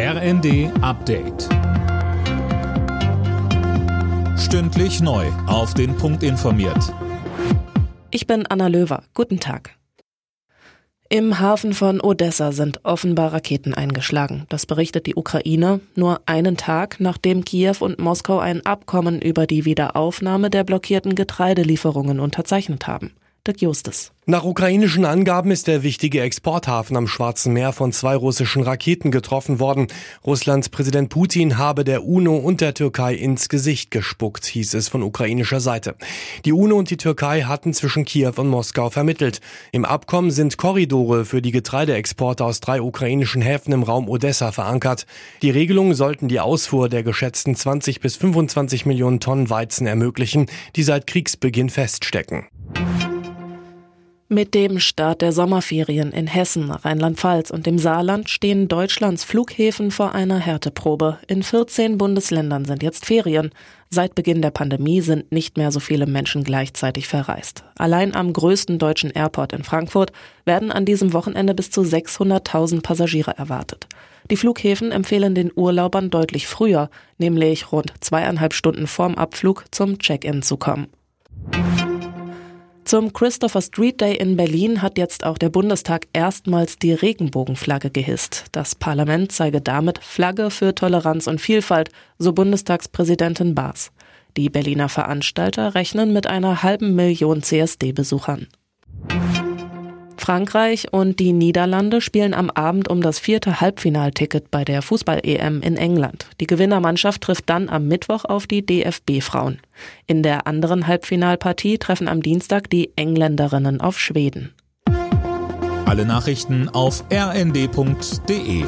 RND Update. Stündlich neu. Auf den Punkt informiert. Ich bin Anna Löwer. Guten Tag. Im Hafen von Odessa sind offenbar Raketen eingeschlagen. Das berichtet die Ukraine nur einen Tag, nachdem Kiew und Moskau ein Abkommen über die Wiederaufnahme der blockierten Getreidelieferungen unterzeichnet haben. Dirk Justus. Nach ukrainischen Angaben ist der wichtige Exporthafen am Schwarzen Meer von zwei russischen Raketen getroffen worden. Russlands Präsident Putin habe der UNO und der Türkei ins Gesicht gespuckt, hieß es von ukrainischer Seite. Die UNO und die Türkei hatten zwischen Kiew und Moskau vermittelt. Im Abkommen sind Korridore für die Getreideexporte aus drei ukrainischen Häfen im Raum Odessa verankert. Die Regelungen sollten die Ausfuhr der geschätzten 20 bis 25 Millionen Tonnen Weizen ermöglichen, die seit Kriegsbeginn feststecken. Mit dem Start der Sommerferien in Hessen, Rheinland-Pfalz und dem Saarland stehen Deutschlands Flughäfen vor einer Härteprobe. In 14 Bundesländern sind jetzt Ferien. Seit Beginn der Pandemie sind nicht mehr so viele Menschen gleichzeitig verreist. Allein am größten deutschen Airport in Frankfurt werden an diesem Wochenende bis zu 600.000 Passagiere erwartet. Die Flughäfen empfehlen den Urlaubern deutlich früher, nämlich rund zweieinhalb Stunden vorm Abflug zum Check-in zu kommen. Zum Christopher Street Day in Berlin hat jetzt auch der Bundestag erstmals die Regenbogenflagge gehisst. Das Parlament zeige damit Flagge für Toleranz und Vielfalt, so Bundestagspräsidentin Baas. Die Berliner Veranstalter rechnen mit einer halben Million CSD-Besuchern. Frankreich und die Niederlande spielen am Abend um das vierte Halbfinalticket bei der Fußball-EM in England. Die Gewinnermannschaft trifft dann am Mittwoch auf die DFB-Frauen. In der anderen Halbfinalpartie treffen am Dienstag die Engländerinnen auf Schweden. Alle Nachrichten auf rnd.de